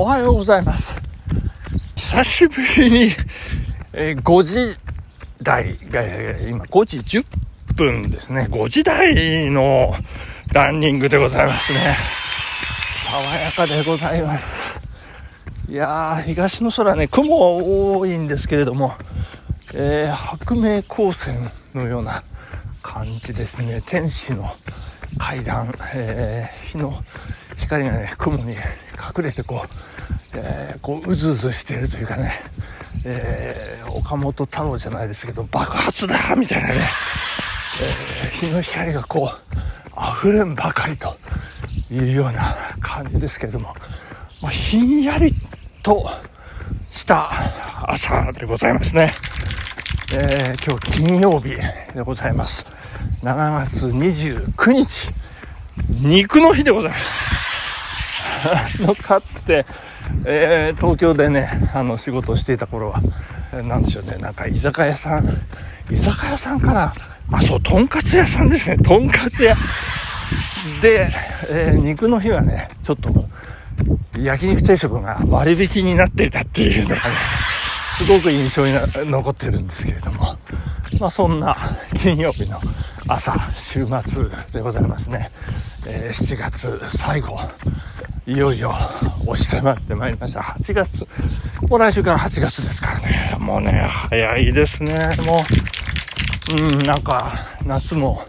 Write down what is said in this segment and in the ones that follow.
おはようございます。久しぶりに、えー5時台が、今5時10分ですね。5時台のランニングでございますね。爽やかでございます。いやー、東の空ね、雲多いんですけれども、えー白明光線のような感じですね。天使の階段、えー日の光がね、雲に隠れてこう、えーこう、うずうずしているというかね、えー岡本太郎じゃないですけど、爆発だみたいなね、えー日の光がこう、溢れんばかりというような感じですけれども、まあ、ひんやりとした朝でございますね。えー今日金曜日でございます。7月29日、肉の日でございます。のかつて、えー東京でねあの仕事をしていた頃はえーなんでしょうねなんか居酒屋さん居酒屋さんかな。あそうとんかつ屋さんですね。とんかつ屋。で、えー肉の日はねちょっと焼肉定食が割引になっていたっていうのがねすごく印象に残ってるんですけれども。まあそんな金曜日の朝週末でございますね、えー7月最後。いよいよ押し迫ってまいりました。8月。もう来週から8月ですからね。もうね、早いですね。もう、うん、なんか、夏も、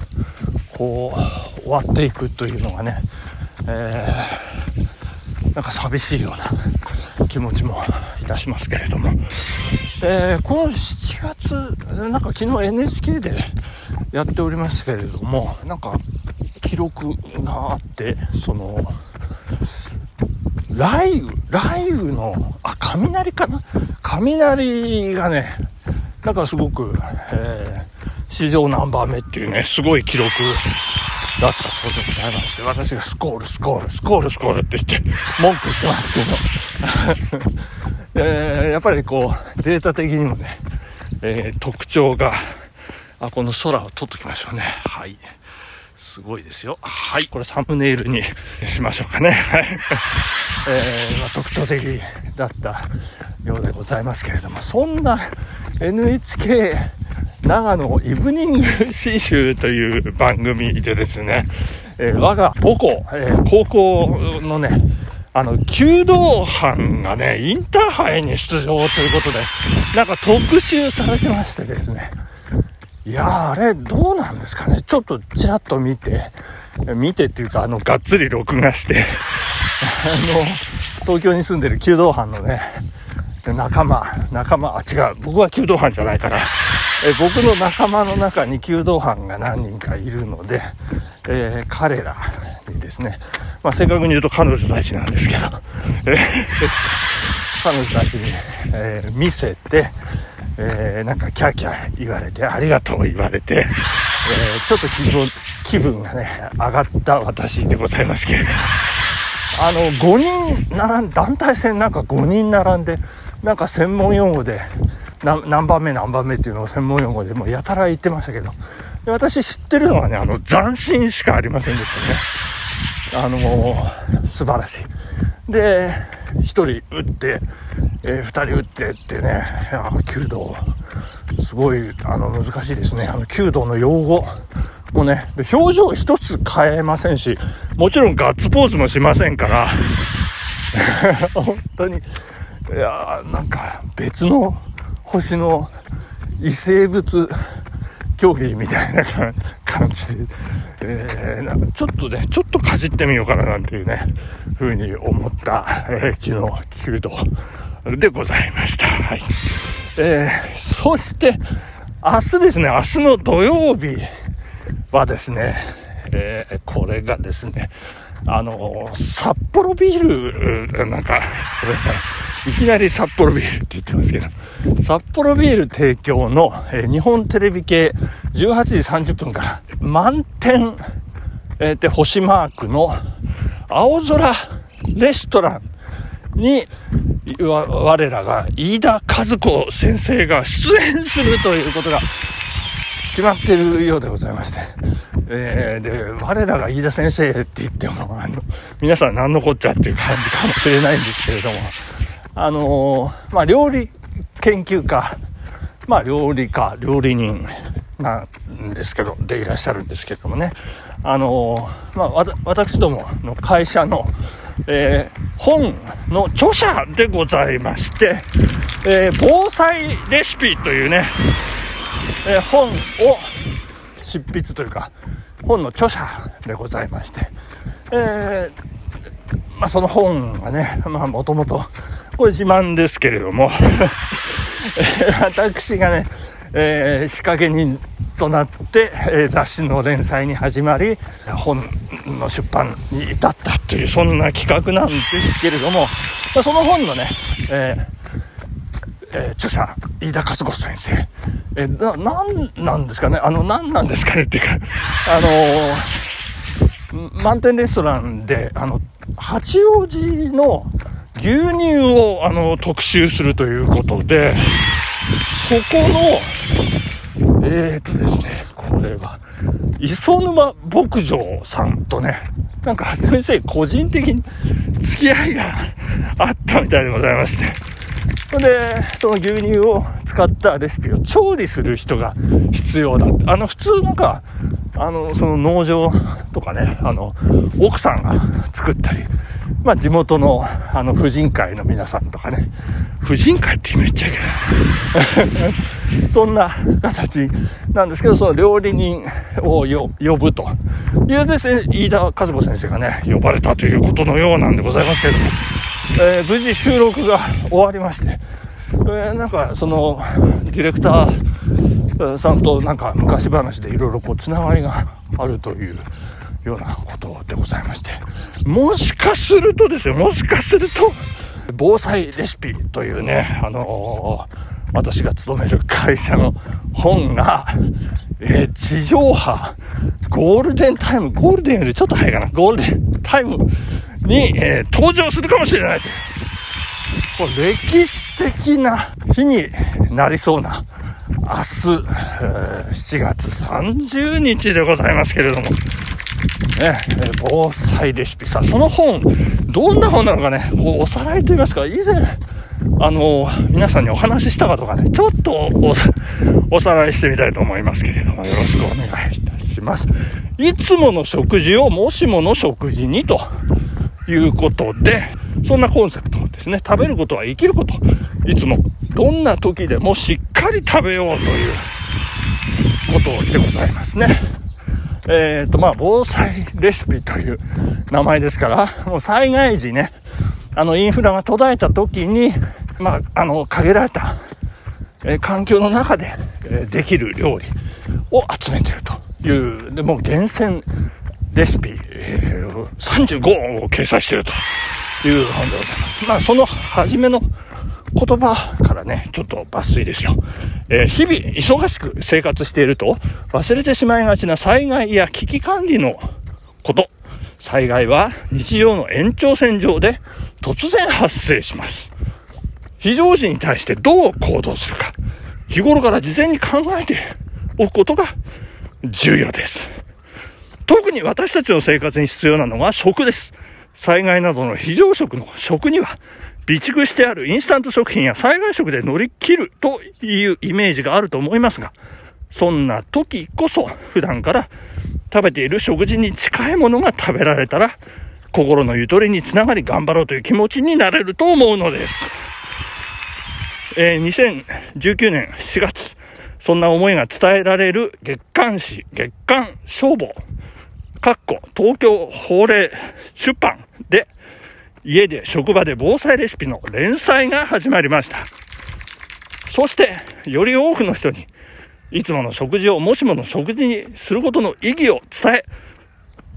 こう、終わっていくというのがね、えーなんか寂しいような気持ちもいたしますけれども。えーこの7月、なんか昨日 NHK でやっておりますけれども、なんか、記録があって、その、雷雨、雷雨の、あ、雷かな？雷がね、なんかすごく、えー史上ナンバー目っていうね、すごい記録だったそうでございまして、私がスコール、スコール、スコール、スコールって言って、文句言ってますけど、えーやっぱりこう、データ的にもね、えー特徴が、あ、この空を撮っときましょうね。はい。すごいですよ。はい。これサムネイルにしましょうかね。はい。えーまあ、特徴的だったようでございますけれども、そんな NHK 長野イブニング詩集という番組でですね、えー我が母校、えー高校のね、あの、弓道班がね、インターハイに出場ということで、なんか特集されてましてですね、いや、あれ、どうなんですかね？ちょっとちらっと見て、見てっていうか、あの、がっつり録画して、あの、東京に住んでる弓道班のね、仲間、仲間、あ、違う、僕は弓道班じゃないから、え僕の仲間の中に弓道班が何人かいるので、えー彼らにですね、まあ、正確に言うと彼女たちなんですけど、え彼女たちに、えー見せて、えーなんかキャーキャー言われて、ありがとう言われて、えーちょっと気分、気分がね、上がった私でございますけれども、あの、5人並ん、団体戦なんか5人並んで、なんか専門用語で、何番目何番目っていうのを専門用語でもうやたら言ってましたけど、私知ってるのはね、あの、斬新しかありませんでしたね。あの、素晴らしい。で、1人打って、え2人打ってってね、弓道、すごい、あの、難しいですね。あの、弓道の用語もね、表情一つ変えませんし、もちろんガッツポーズもしませんから、本当に、いやなんか別の星の異生物競技みたいな感じで、えーなんかちょっとね、ちょっとかじってみようかななんていうね、ふうに思った、えー昨日、弓道でございました。はい。えーそして、明日ですね、明日の土曜日はですね、えーこれがですね、あの札幌ビール、なんか、これね、いきなり札幌ビールって言ってますけど、札幌ビール提供の、えー日本テレビ系18時30分から満点、えーで星マークの青空レストランに我らが飯田和子先生が出演するということが決まってるようでございまして、えー、で、我らが飯田先生って言っても、あの、皆さん何のこっちゃっていう感じかもしれないんですけれども、あのー、まあ、料理研究家、まあ、料理家、料理人なんですけど、でいらっしゃるんですけどもね、あのー、まあ、私どもの会社の、えー、本の著者でございまして、えー、防災レシピというね、えー、本を執筆というか、本の著者でございまして、えまあ、その本がね、まあ、もともと、これ自慢ですけれども 私がね、えー、仕掛け人となって、えー、雑誌の連載に始まり、本の出版に至ったという、そんな企画なんですけれども、まあ、その本のね、えーえー、著者、飯田勝子先生。えー、な、なんなんですかね？あの、なんなんですかね？っていうか、あのー、満点レストランで、あの、八王子の牛乳を、あの、特集するということで、そこの、えーとですね、これは、磯沼牧場さんとね、なんか先生個人的に付き合いがあったみたいでございまして、それで、その牛乳を使ったレシピを調理する人が必要だって。あの、普通なんか、あの、その農場とかね、あの、奥さんが作ったり、まあ地元の、あの、婦人会の皆さんとかね、婦人会って今言っちゃいけない。そんな形なんですけど、その料理人を呼ぶというですね、飯田和子先生がね、呼ばれたということのようなんでございますけれども、えー、無事収録が終わりまして、えー、なんかそのディレクターさんとなんか昔話でいろいろこうつながりがあるというようなことでございまして、もしかするとですよ、もしかすると、防災レシピというね、あのー、私が勤める会社の本が、えー、地上波、ゴールデンタイム、ゴールデンよりちょっと早いかな、ゴールデンタイムに、えー、登場するかもしれないと。歴史的な日になりそうな明日、7月30日でございますけれども、ね、防災レシピ。さ、その本、どんな本なのかね、こうおさらいと言いますか、以前、あの皆さんにお話ししたかとかね、ちょっとおさらいしてみたいと思いますけれども、よろしくお願いいたします。いつもの食事をもしもの食事にということで、そんなコンセプト。ですね。食べることは生きること。いつも、どんな時でもしっかり食べようということでございますね。えっ、ー、と、まあ、防災レシピという名前ですから、もう災害時ね、あの、インフラが途絶えた時に、まあ、あの、限られた、えー、環境の中で、えー、できる料理を集めてるという、でも厳選レシピ、えー、35を掲載してるという本でございます。まあ、その初めの言葉からね、ちょっと抜粋ですよ。えー、日々忙しく生活していると忘れてしまいがちな災害や危機管理のこと。災害は日常の延長線上で突然発生します。非常時に対してどう行動するか。日頃から事前に考えておくことが重要です。特に私たちの生活に必要なのが食です。災害などの非常食の食には、備蓄してあるインスタント食品や災害食で乗り切るというイメージがあると思いますが、そんな時こそ普段から食べている食事に近いものが食べられたら、心のゆとりにつながり頑張ろうという気持ちになれると思うのです。えー、2019年7月、そんな思いが伝えられる月刊誌、月刊消防かっこ東京法令出版で、家で職場で防災レシピの連載が始まりました。そして、より多くの人に、いつもの食事をもしもの食事にすることの意義を伝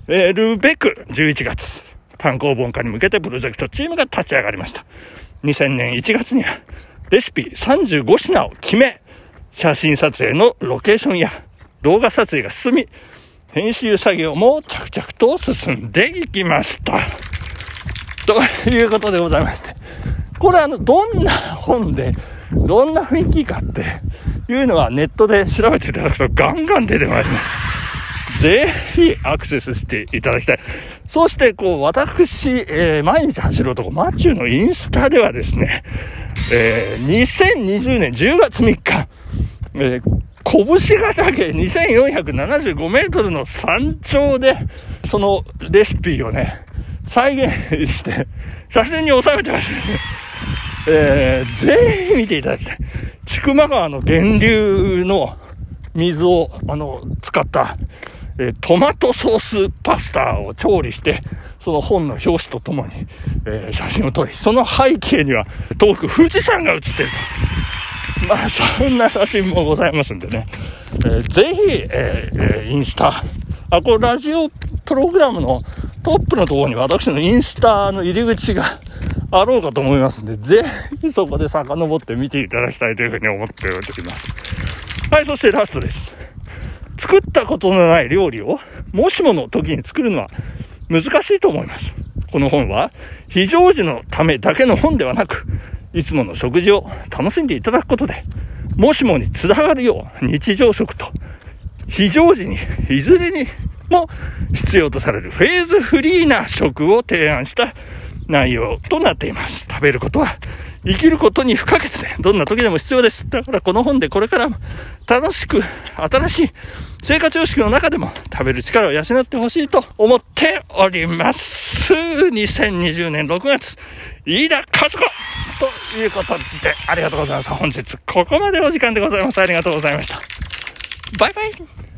えるべく、11月、単行本化に向けてプロジェクトチームが立ち上がりました。2000年1月には、レシピ35品を決め、写真撮影のロケーションや動画撮影が進み、編集作業も着々と進んでいきました。ということでございまして。これあの、どんな本で、どんな雰囲気かっていうのはネットで調べていただくとガンガン出てまいります。ぜひアクセスしていただきたい。そして、こう、私、えー、毎日走る男、マチューのインスタではですね、えー、2020年10月3日、えー、拳ヶ岳2475メートルの山頂で、そのレシピをね、再現して、写真に収めてます。えー、ぜひ見ていただきたい。千曲川の源流の水を、あの、使った、えー、トマトソースパスタを調理して、その本の表紙とともに、えー、写真を撮り、その背景には遠く富士山が写っていると。まあ、そんな写真もございますんでね。えー、ぜひ、えー、インスタ。あ、これラジオプログラムのトップのところに私のインスタの入り口があろうかと思いますんで、ぜひそこで遡って見ていただきたいというふうに思っております。はい、そしてラストです。作ったことのない料理を、もしもの時に作るのは難しいと思います。この本は、非常時のためだけの本ではなく、いつもの食事を楽しんでいただくことで、もしもにつながるよう日常食と、非常時に、いずれにも必要とされるフェーズフリーな食を提案した内容となっています。食べることは生きることに不可欠で、どんな時でも必要です。だからこの本でこれからも楽しく新しい生活様式の中でも食べる力を養ってほしいと思っております。2020年6月、飯田和子ということで、ありがとうございます。本日ここまでお時間でございます。ありがとうございました。バイバイ